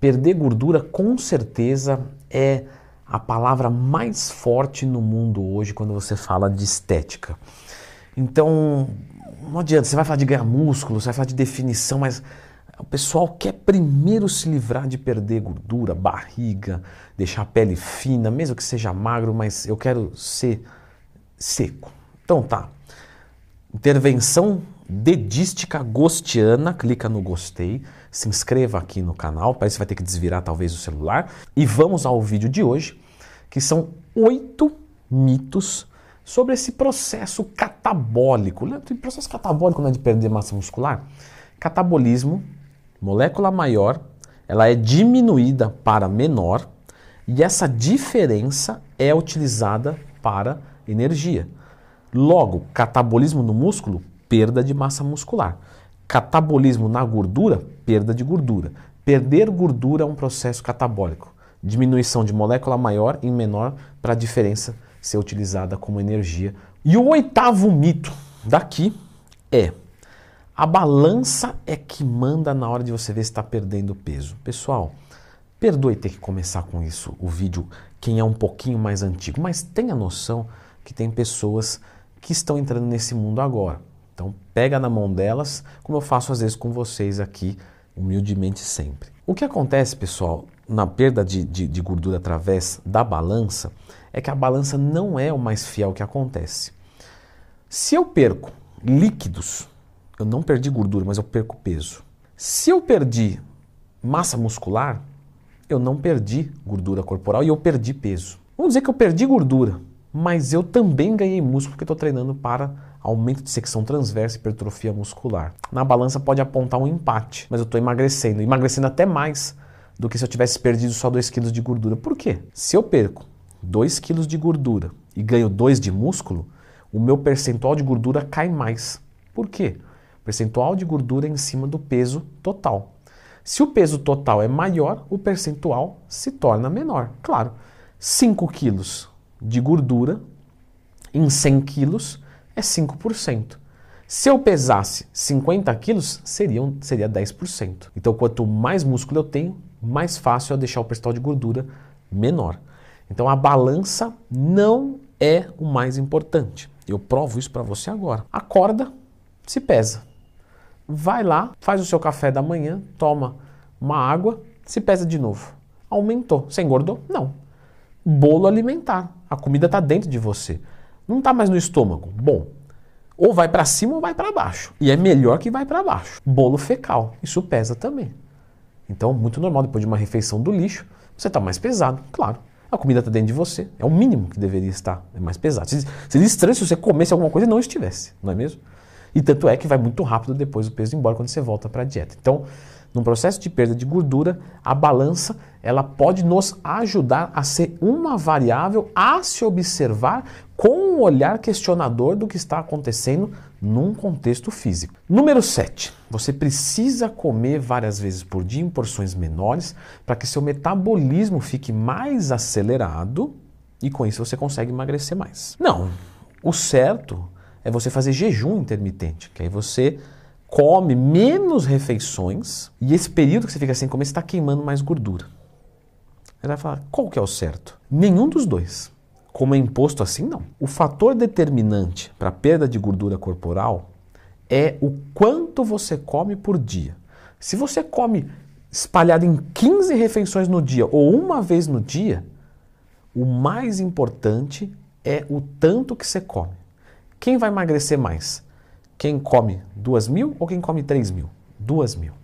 Perder gordura com certeza é a palavra mais forte no mundo hoje quando você fala de estética. Então, não adianta, você vai falar de ganhar músculo, você vai falar de definição, mas o pessoal quer primeiro se livrar de perder gordura, barriga, deixar a pele fina, mesmo que seja magro, mas eu quero ser seco. Então tá. Intervenção dedística gostiana, clica no gostei, se inscreva aqui no canal, isso você vai ter que desvirar talvez o celular. E vamos ao vídeo de hoje, que são oito mitos sobre esse processo catabólico. O processo catabólico não é de perder massa muscular? Catabolismo molécula maior, ela é diminuída para menor e essa diferença é utilizada para energia. Logo, catabolismo no músculo, perda de massa muscular. Catabolismo na gordura, perda de gordura. Perder gordura é um processo catabólico. Diminuição de molécula maior em menor para a diferença ser utilizada como energia. E o oitavo mito daqui é a balança é que manda na hora de você ver se está perdendo peso. Pessoal, perdoe ter que começar com isso, o vídeo, quem é um pouquinho mais antigo, mas tenha noção que tem pessoas que estão entrando nesse mundo agora. Então pega na mão delas, como eu faço às vezes com vocês aqui, humildemente sempre. O que acontece, pessoal, na perda de, de, de gordura através da balança, é que a balança não é o mais fiel que acontece. Se eu perco líquidos eu não perdi gordura, mas eu perco peso. Se eu perdi massa muscular, eu não perdi gordura corporal e eu perdi peso. Vamos dizer que eu perdi gordura, mas eu também ganhei músculo porque estou treinando para aumento de secção transversa hipertrofia muscular. Na balança pode apontar um empate, mas eu estou emagrecendo, emagrecendo até mais do que se eu tivesse perdido só 2 kg de gordura. Por quê? Se eu perco 2 kg de gordura e ganho 2 de músculo, o meu percentual de gordura cai mais. Por quê? percentual de gordura em cima do peso total. Se o peso total é maior, o percentual se torna menor. Claro, 5 quilos de gordura em 100 quilos é 5%. Se eu pesasse 50 quilos, seria, seria 10%. Então, quanto mais músculo eu tenho, mais fácil é deixar o percentual de gordura menor. Então, a balança não é o mais importante. Eu provo isso para você agora. Acorda, se pesa vai lá, faz o seu café da manhã, toma uma água, se pesa de novo. Aumentou. Você engordou? Não. Bolo alimentar. A comida está dentro de você. Não está mais no estômago. Bom, ou vai para cima ou vai para baixo. E é melhor que vai para baixo. Bolo fecal. Isso pesa também. Então, muito normal, depois de uma refeição do lixo, você está mais pesado, claro. A comida está dentro de você. É o mínimo que deveria estar. É mais pesado. Seria estranho se você comesse alguma coisa e não estivesse, não é mesmo? E tanto é que vai muito rápido depois o peso embora quando você volta para a dieta. Então, num processo de perda de gordura, a balança ela pode nos ajudar a ser uma variável a se observar com um olhar questionador do que está acontecendo num contexto físico. Número 7. Você precisa comer várias vezes por dia em porções menores para que seu metabolismo fique mais acelerado e com isso você consegue emagrecer mais. Não, o certo é você fazer jejum intermitente, que aí você come menos refeições e esse período que você fica sem comer, está queimando mais gordura. Ele vai falar, qual que é o certo? Nenhum dos dois. Como é imposto assim, não. O fator determinante para a perda de gordura corporal é o quanto você come por dia. Se você come espalhado em 15 refeições no dia ou uma vez no dia, o mais importante é o tanto que você come. Quem vai emagrecer mais? Quem come duas mil ou quem come três mil? Duas mil.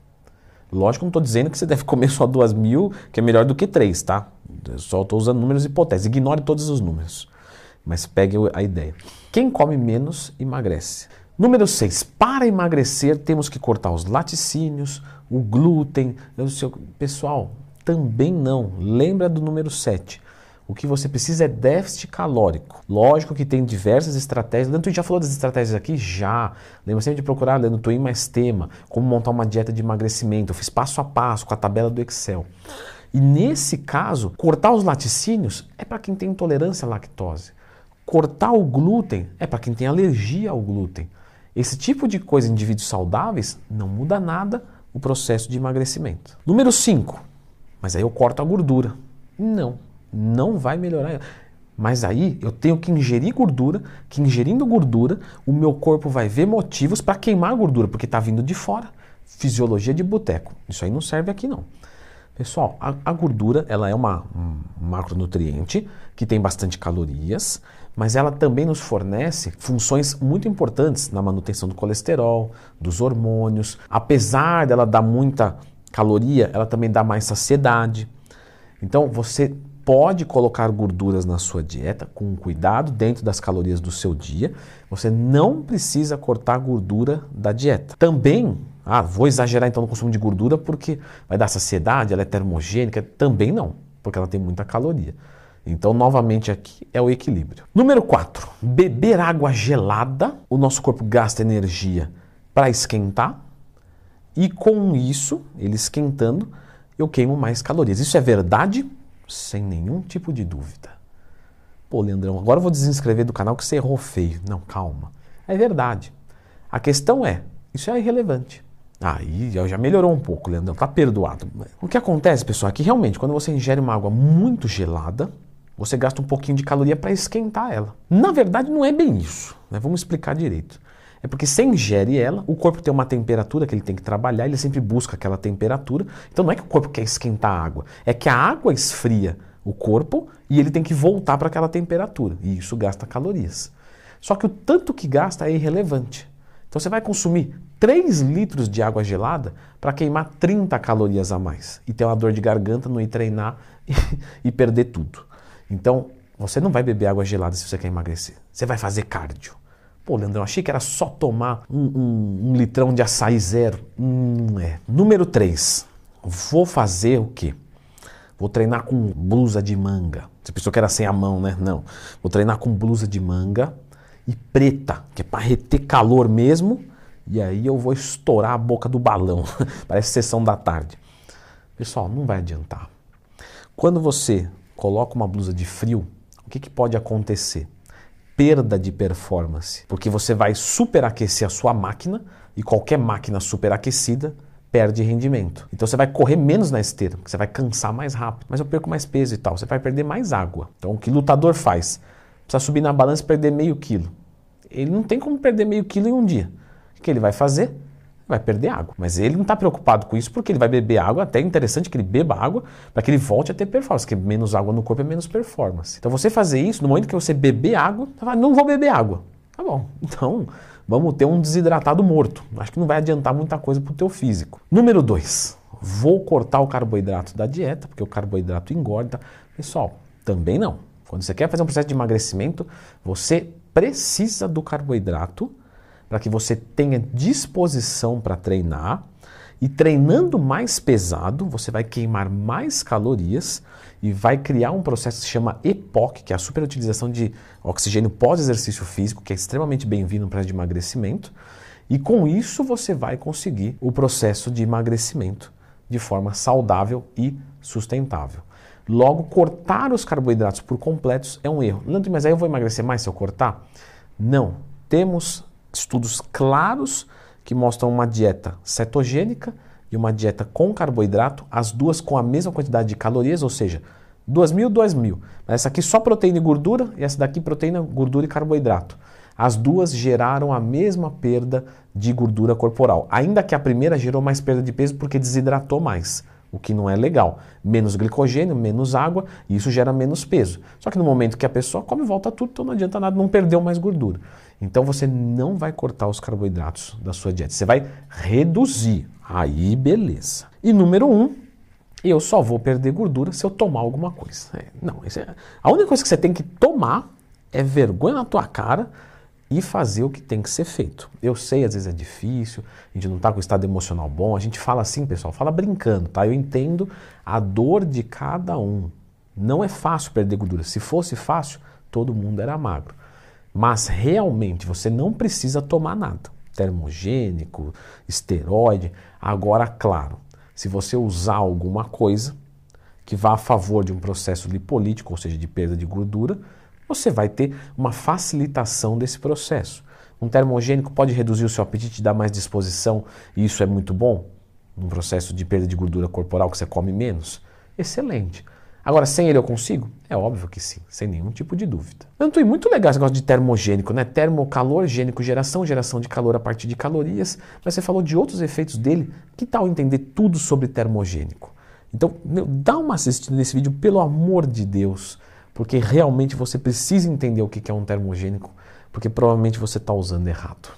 Lógico, não estou dizendo que você deve comer só duas mil, que é melhor do que três, tá? Eu só estou usando números hipotéticos. Ignore todos os números. Mas pegue a ideia. Quem come menos, emagrece. Número 6. Para emagrecer, temos que cortar os laticínios, o glúten. Pessoal, também não. Lembra do número 7. O que você precisa é déficit calórico. Lógico que tem diversas estratégias. Leandro Twin já falou das estratégias aqui? Já. Lembra sempre de procurar Leandro Twin mais tema, como montar uma dieta de emagrecimento. Eu fiz passo a passo com a tabela do Excel. E nesse caso, cortar os laticínios é para quem tem intolerância à lactose. Cortar o glúten é para quem tem alergia ao glúten. Esse tipo de coisa em indivíduos saudáveis não muda nada o processo de emagrecimento. Número 5 mas aí eu corto a gordura. Não, não vai melhorar. Mas aí eu tenho que ingerir gordura, que ingerindo gordura, o meu corpo vai ver motivos para queimar a gordura, porque está vindo de fora. Fisiologia de boteco. Isso aí não serve aqui não. Pessoal, a, a gordura ela é uma, um macronutriente que tem bastante calorias, mas ela também nos fornece funções muito importantes na manutenção do colesterol, dos hormônios. Apesar dela dar muita caloria, ela também dá mais saciedade. Então você pode colocar gorduras na sua dieta com cuidado dentro das calorias do seu dia. Você não precisa cortar gordura da dieta. Também, ah, vou exagerar então no consumo de gordura porque vai dar saciedade, ela é termogênica. Também não, porque ela tem muita caloria. Então, novamente, aqui é o equilíbrio. Número 4. Beber água gelada. O nosso corpo gasta energia para esquentar. E com isso, ele esquentando, eu queimo mais calorias. Isso é verdade? Sem nenhum tipo de dúvida. Pô, Leandrão, agora eu vou desinscrever do canal que você errou feio. Não, calma. É verdade. A questão é, isso é irrelevante. Aí já melhorou um pouco, Leandrão, tá perdoado. O que acontece, pessoal, é que realmente quando você ingere uma água muito gelada, você gasta um pouquinho de caloria para esquentar ela. Na verdade, não é bem isso. Né? Vamos explicar direito. É porque você ingere ela, o corpo tem uma temperatura que ele tem que trabalhar, ele sempre busca aquela temperatura. Então não é que o corpo quer esquentar a água, é que a água esfria o corpo e ele tem que voltar para aquela temperatura. E isso gasta calorias. Só que o tanto que gasta é irrelevante. Então você vai consumir 3 litros de água gelada para queimar 30 calorias a mais e ter uma dor de garganta, não ir treinar e, e perder tudo. Então, você não vai beber água gelada se você quer emagrecer. Você vai fazer cardio. Pô, Leandrão, achei que era só tomar um, um, um litrão de açaí zero. Hum, é. Número 3. Vou fazer o quê? Vou treinar com blusa de manga. Você pensou que era sem a mão, né? Não. Vou treinar com blusa de manga e preta, que é para reter calor mesmo. E aí eu vou estourar a boca do balão. Parece sessão da tarde. Pessoal, não vai adiantar. Quando você coloca uma blusa de frio, o que, que pode acontecer? Perda de performance, porque você vai superaquecer a sua máquina e qualquer máquina superaquecida perde rendimento. Então você vai correr menos na esteira, você vai cansar mais rápido, mas eu perco mais peso e tal, você vai perder mais água. Então o que o lutador faz? Precisa subir na balança e perder meio quilo. Ele não tem como perder meio quilo em um dia. O que ele vai fazer? Vai perder água. Mas ele não está preocupado com isso porque ele vai beber água, até é interessante que ele beba água para que ele volte a ter performance, porque menos água no corpo é menos performance. Então você fazer isso, no momento que você beber água, você fala, não vou beber água. Tá bom, então vamos ter um desidratado morto. Acho que não vai adiantar muita coisa para o teu físico. Número 2, vou cortar o carboidrato da dieta, porque o carboidrato engorda. Pessoal, também não. Quando você quer fazer um processo de emagrecimento, você precisa do carboidrato para que você tenha disposição para treinar. E treinando mais pesado, você vai queimar mais calorias e vai criar um processo que se chama EPOC, que é a superutilização de oxigênio pós-exercício físico, que é extremamente bem-vindo para de emagrecimento. E com isso você vai conseguir o processo de emagrecimento de forma saudável e sustentável. Logo, cortar os carboidratos por completos é um erro. Leandro, mas aí eu vou emagrecer mais se eu cortar? Não. Temos estudos claros que mostram uma dieta cetogênica e uma dieta com carboidrato, as duas com a mesma quantidade de calorias, ou seja, 2.000, 2.000. Mas essa aqui só proteína e gordura e essa daqui proteína, gordura e carboidrato. As duas geraram a mesma perda de gordura corporal, ainda que a primeira gerou mais perda de peso porque desidratou mais o que não é legal. Menos glicogênio, menos água, e isso gera menos peso. Só que no momento que a pessoa come, volta tudo, então não adianta nada, não perdeu mais gordura. Então você não vai cortar os carboidratos da sua dieta, você vai reduzir. Aí beleza. E número um, eu só vou perder gordura se eu tomar alguma coisa. É, não, é, a única coisa que você tem que tomar é vergonha na tua cara e fazer o que tem que ser feito. Eu sei, às vezes é difícil, a gente não está com o estado emocional bom, a gente fala assim, pessoal, fala brincando, tá? Eu entendo a dor de cada um. Não é fácil perder gordura. Se fosse fácil, todo mundo era magro. Mas realmente você não precisa tomar nada. Termogênico, esteroide. Agora, claro, se você usar alguma coisa que vá a favor de um processo lipolítico, ou seja, de perda de gordura, você vai ter uma facilitação desse processo. Um termogênico pode reduzir o seu apetite dar mais disposição, e isso é muito bom num processo de perda de gordura corporal que você come menos. excelente. Agora, sem ele eu consigo? É óbvio que sim, sem nenhum tipo de dúvida. E muito legal esse negócio de termogênico, né? Termo, calor, gênico, geração, geração de calor a partir de calorias. Mas você falou de outros efeitos dele. Que tal entender tudo sobre termogênico? Então, meu, dá uma assistida nesse vídeo, pelo amor de Deus, porque realmente você precisa entender o que é um termogênico, porque provavelmente você está usando errado.